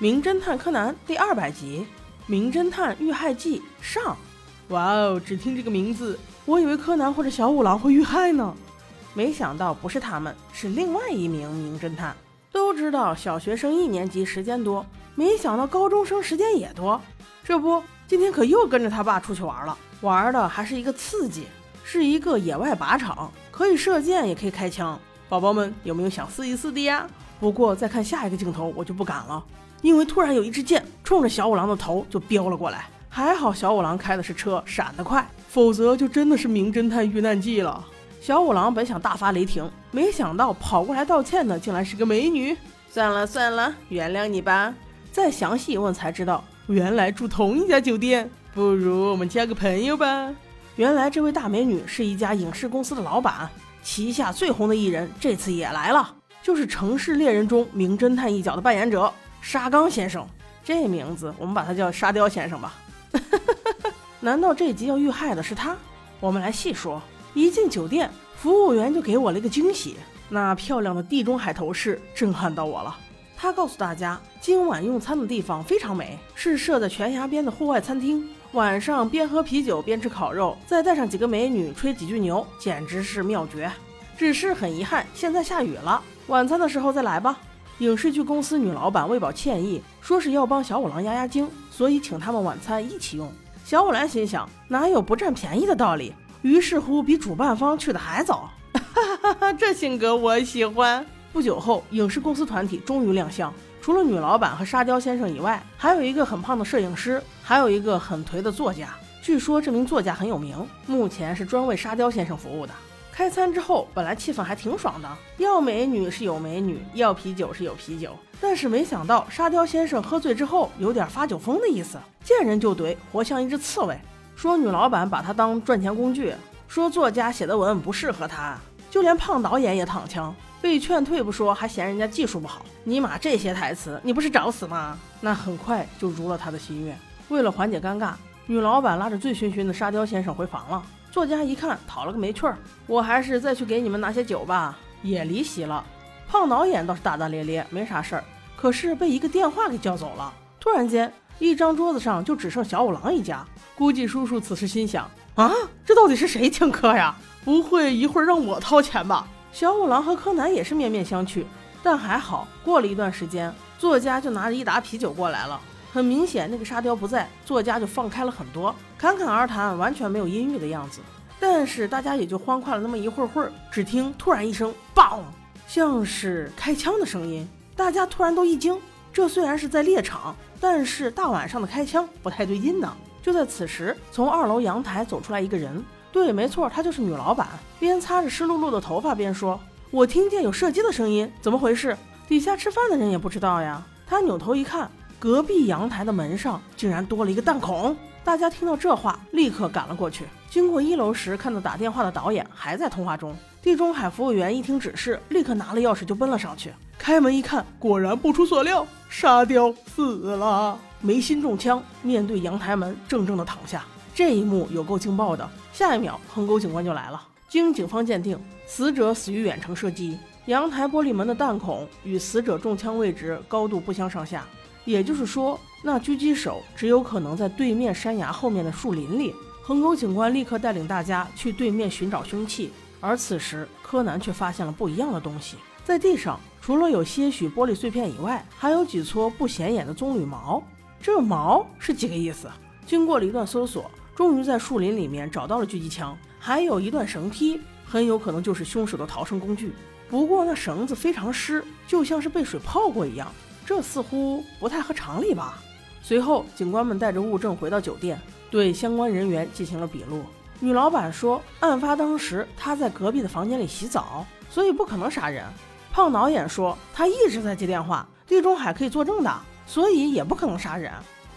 名侦探柯南》第二百集《名侦探遇害记》上。哇哦！只听这个名字，我以为柯南或者小五郎会遇害呢。没想到不是他们，是另外一名名侦探。都知道小学生一年级时间多，没想到高中生时间也多。这不，今天可又跟着他爸出去玩了，玩的还是一个刺激，是一个野外靶场，可以射箭，也可以开枪。宝宝们有没有想试一试的呀？不过再看下一个镜头，我就不敢了，因为突然有一支箭冲着小五郎的头就飙了过来。还好小五郎开的是车，闪得快，否则就真的是名侦探遇难记了。小五郎本想大发雷霆，没想到跑过来道歉的竟然是个美女。算了算了，原谅你吧。再详细一问才知道，原来住同一家酒店。不如我们交个朋友吧。原来这位大美女是一家影视公司的老板，旗下最红的艺人这次也来了，就是《城市猎人》中名侦探一角的扮演者沙冈先生。这名字我们把他叫沙雕先生吧。难道这集要遇害的是他？我们来细说。一进酒店，服务员就给我了一个惊喜，那漂亮的地中海头饰震撼到我了。他告诉大家，今晚用餐的地方非常美，是设在悬崖边的户外餐厅。晚上边喝啤酒边吃烤肉，再带上几个美女吹几句牛，简直是妙绝。只是很遗憾，现在下雨了。晚餐的时候再来吧。影视剧公司女老板为表歉意，说是要帮小五郎压压惊，所以请他们晚餐一起用。小五郎心想，哪有不占便宜的道理？于是乎，比主办方去的还早。哈哈哈，这性格我喜欢。不久后，影视公司团体终于亮相。除了女老板和沙雕先生以外，还有一个很胖的摄影师，还有一个很颓的作家。据说这名作家很有名，目前是专为沙雕先生服务的。开餐之后，本来气氛还挺爽的，要美女是有美女，要啤酒是有啤酒。但是没想到沙雕先生喝醉之后有点发酒疯的意思，见人就怼，活像一只刺猬。说女老板把他当赚钱工具，说作家写的文不适合他，就连胖导演也躺枪，被劝退不说，还嫌人家技术不好。尼玛，这些台词你不是找死吗？那很快就如了他的心愿。为了缓解尴尬，女老板拉着醉醺醺的沙雕先生回房了。作家一看讨了个没趣儿，我还是再去给你们拿些酒吧，也离席了。胖导演倒是大大咧咧，没啥事儿，可是被一个电话给叫走了。突然间，一张桌子上就只剩小五郎一家。估计叔叔此时心想：啊，这到底是谁请客呀？不会一会儿让我掏钱吧？小五郎和柯南也是面面相觑，但还好，过了一段时间，作家就拿着一打啤酒过来了。很明显，那个沙雕不在，作家就放开了很多，侃侃而谈，完全没有阴郁的样子。但是大家也就欢快了那么一会儿会儿，只听突然一声“棒”，像是开枪的声音，大家突然都一惊。这虽然是在猎场，但是大晚上的开枪不太对劲呢。就在此时，从二楼阳台走出来一个人。对，没错，她就是女老板。边擦着湿漉漉的头发边说：“我听见有射击的声音，怎么回事？底下吃饭的人也不知道呀。”她扭头一看，隔壁阳台的门上竟然多了一个弹孔。大家听到这话，立刻赶了过去。经过一楼时，看到打电话的导演还在通话中。地中海服务员一听指示，立刻拿了钥匙就奔了上去。开门一看，果然不出所料，沙雕死了。眉心中枪，面对阳台门，怔怔的躺下。这一幕有够劲爆的。下一秒，横沟警官就来了。经警方鉴定，死者死于远程射击。阳台玻璃门的弹孔与死者中枪位置高度不相上下，也就是说，那狙击手只有可能在对面山崖后面的树林里。横沟警官立刻带领大家去对面寻找凶器。而此时，柯南却发现了不一样的东西，在地上除了有些许玻璃碎片以外，还有几撮不显眼的棕榈毛。这毛是几个意思？经过了一段搜索，终于在树林里面找到了狙击枪，还有一段绳梯，很有可能就是凶手的逃生工具。不过那绳子非常湿，就像是被水泡过一样，这似乎不太合常理吧？随后，警官们带着物证回到酒店，对相关人员进行了笔录。女老板说，案发当时她在隔壁的房间里洗澡，所以不可能杀人。胖导演说，他一直在接电话，地中海可以作证的。所以也不可能杀人，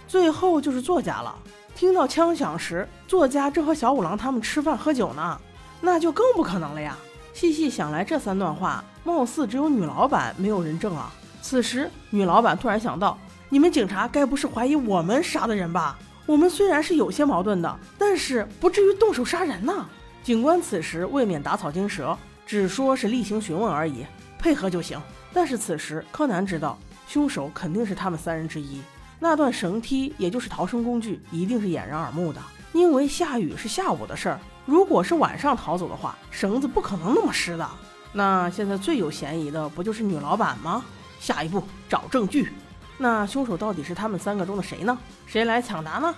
最后就是作家了。听到枪响时，作家正和小五郎他们吃饭喝酒呢，那就更不可能了呀。细细想来，这三段话貌似只有女老板没有人证啊。此时，女老板突然想到，你们警察该不是怀疑我们杀的人吧？我们虽然是有些矛盾的，但是不至于动手杀人呐。警官此时未免打草惊蛇，只说是例行询问而已，配合就行。但是此时，柯南知道。凶手肯定是他们三人之一。那段绳梯，也就是逃生工具，一定是掩人耳目的。因为下雨是下午的事儿，如果是晚上逃走的话，绳子不可能那么湿的。那现在最有嫌疑的不就是女老板吗？下一步找证据。那凶手到底是他们三个中的谁呢？谁来抢答呢？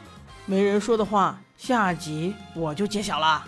没人说的话，下集我就揭晓了。